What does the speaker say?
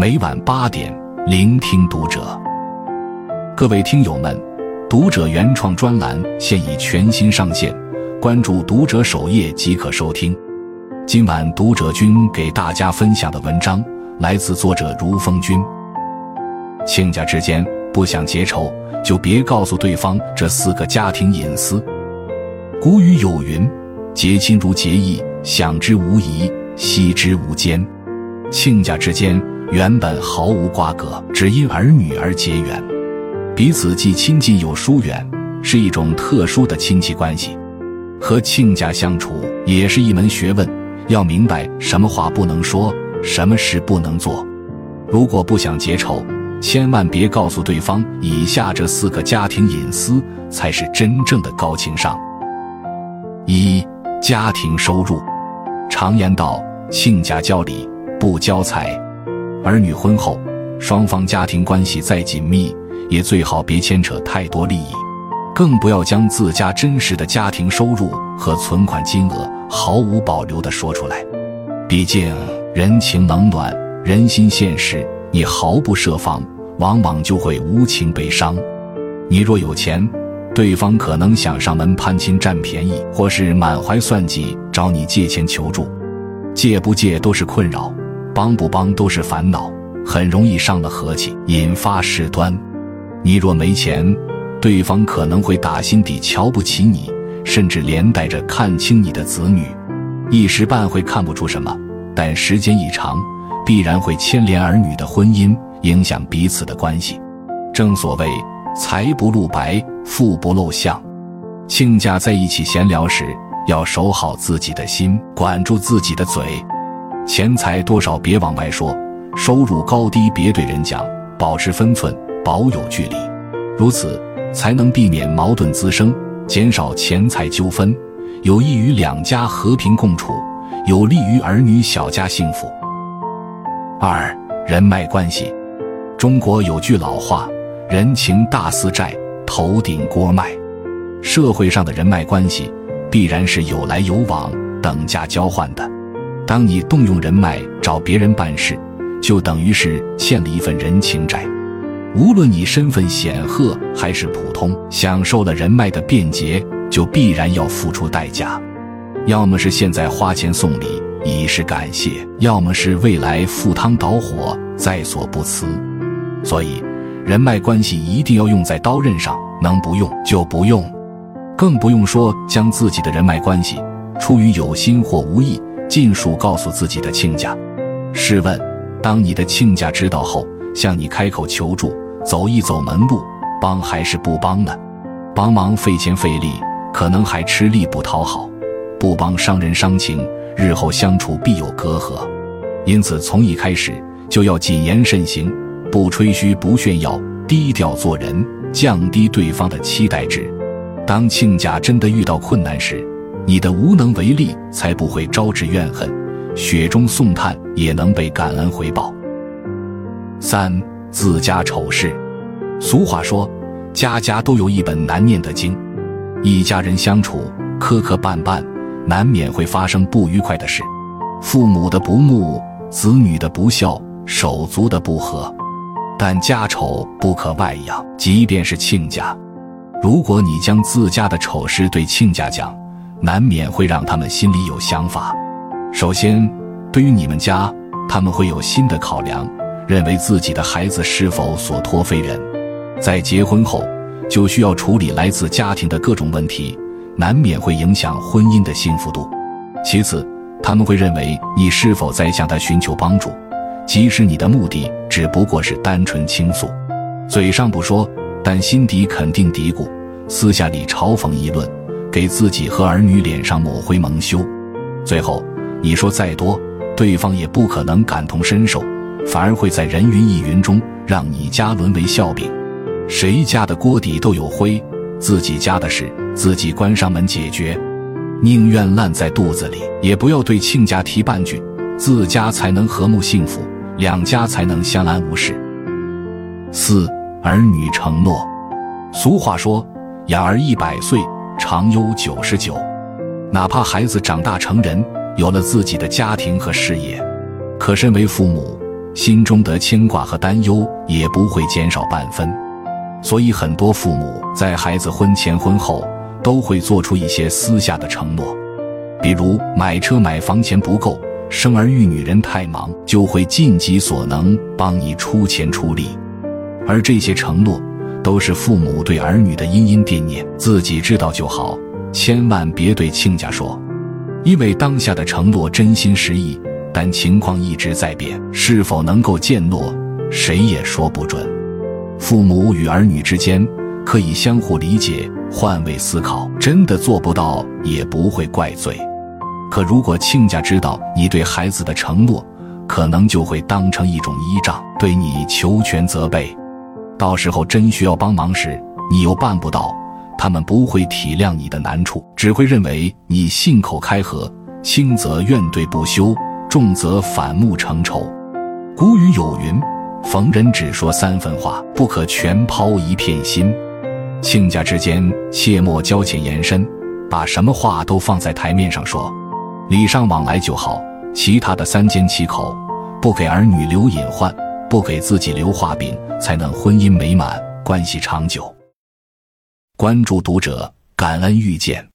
每晚八点，聆听读者。各位听友们，读者原创专栏现已全新上线，关注读者首页即可收听。今晚读者君给大家分享的文章来自作者如风君。亲家之间不想结仇，就别告诉对方这四个家庭隐私。古语有云：“结亲如结义，想之无疑，惜之无间。”亲家之间原本毫无瓜葛，只因儿女而结缘，彼此既亲近又疏远，是一种特殊的亲戚关系。和亲家相处也是一门学问，要明白什么话不能说，什么事不能做。如果不想结仇，千万别告诉对方以下这四个家庭隐私，才是真正的高情商。一、家庭收入。常言道：“亲家教礼，不交财。”儿女婚后，双方家庭关系再紧密，也最好别牵扯太多利益，更不要将自家真实的家庭收入和存款金额毫无保留地说出来。毕竟人情冷暖，人心现实。你毫不设防，往往就会无情被伤。你若有钱，对方可能想上门攀亲占便宜，或是满怀算计找你借钱求助。借不借都是困扰，帮不帮都是烦恼，很容易伤了和气，引发事端。你若没钱，对方可能会打心底瞧不起你，甚至连带着看清你的子女。一时半会看不出什么，但时间一长。必然会牵连儿女的婚姻，影响彼此的关系。正所谓财不露白，富不露相。亲家在一起闲聊时，要守好自己的心，管住自己的嘴。钱财多少别往外说，收入高低别对人讲，保持分寸，保有距离，如此才能避免矛盾滋生，减少钱财纠纷，有益于两家和平共处，有利于儿女小家幸福。二人脉关系，中国有句老话：“人情大似债，头顶锅卖。”社会上的人脉关系，必然是有来有往、等价交换的。当你动用人脉找别人办事，就等于是欠了一份人情债。无论你身份显赫还是普通，享受了人脉的便捷，就必然要付出代价。要么是现在花钱送礼。以示感谢，要么是未来赴汤蹈火，在所不辞。所以，人脉关系一定要用在刀刃上，能不用就不用，更不用说将自己的人脉关系出于有心或无意，尽数告诉自己的亲家。试问，当你的亲家知道后，向你开口求助，走一走门路，帮还是不帮呢？帮忙费钱费力，可能还吃力不讨好；不帮伤人伤情。日后相处必有隔阂，因此从一开始就要谨言慎行，不吹嘘，不炫耀，低调做人，降低对方的期待值。当亲家真的遇到困难时，你的无能为力才不会招致怨恨，雪中送炭也能被感恩回报。三自家丑事，俗话说，家家都有一本难念的经，一家人相处磕磕绊绊。难免会发生不愉快的事，父母的不睦，子女的不孝，手足的不和。但家丑不可外扬，即便是亲家，如果你将自家的丑事对亲家讲，难免会让他们心里有想法。首先，对于你们家，他们会有新的考量，认为自己的孩子是否所托非人。在结婚后，就需要处理来自家庭的各种问题。难免会影响婚姻的幸福度。其次，他们会认为你是否在向他寻求帮助，即使你的目的只不过是单纯倾诉，嘴上不说，但心底肯定嘀咕，私下里嘲讽议论，给自己和儿女脸上抹灰蒙羞。最后，你说再多，对方也不可能感同身受，反而会在人云亦云中让你家沦为笑柄。谁家的锅底都有灰。自己家的事，自己关上门解决，宁愿烂在肚子里，也不要对亲家提半句，自家才能和睦幸福，两家才能相安无事。四儿女承诺，俗话说，养儿一百岁，长忧九十九。哪怕孩子长大成人，有了自己的家庭和事业，可身为父母，心中的牵挂和担忧也不会减少半分。所以，很多父母在孩子婚前婚后都会做出一些私下的承诺，比如买车买房钱不够，生儿育女人太忙，就会尽己所能帮你出钱出力。而这些承诺，都是父母对儿女的殷殷惦念，自己知道就好，千万别对亲家说。因为当下的承诺真心实意，但情况一直在变，是否能够践诺，谁也说不准。父母与儿女之间可以相互理解、换位思考，真的做不到也不会怪罪。可如果亲家知道你对孩子的承诺，可能就会当成一种依仗，对你求全责备。到时候真需要帮忙时，你又办不到。他们不会体谅你的难处，只会认为你信口开河，轻则怨怼不休，重则反目成仇。古语有云：“逢人只说三分话，不可全抛一片心。”亲家之间切莫交浅言深，把什么话都放在台面上说，礼尚往来就好。其他的三缄其口，不给儿女留隐患，不给自己留画饼，才能婚姻美满，关系长久。关注读者，感恩遇见。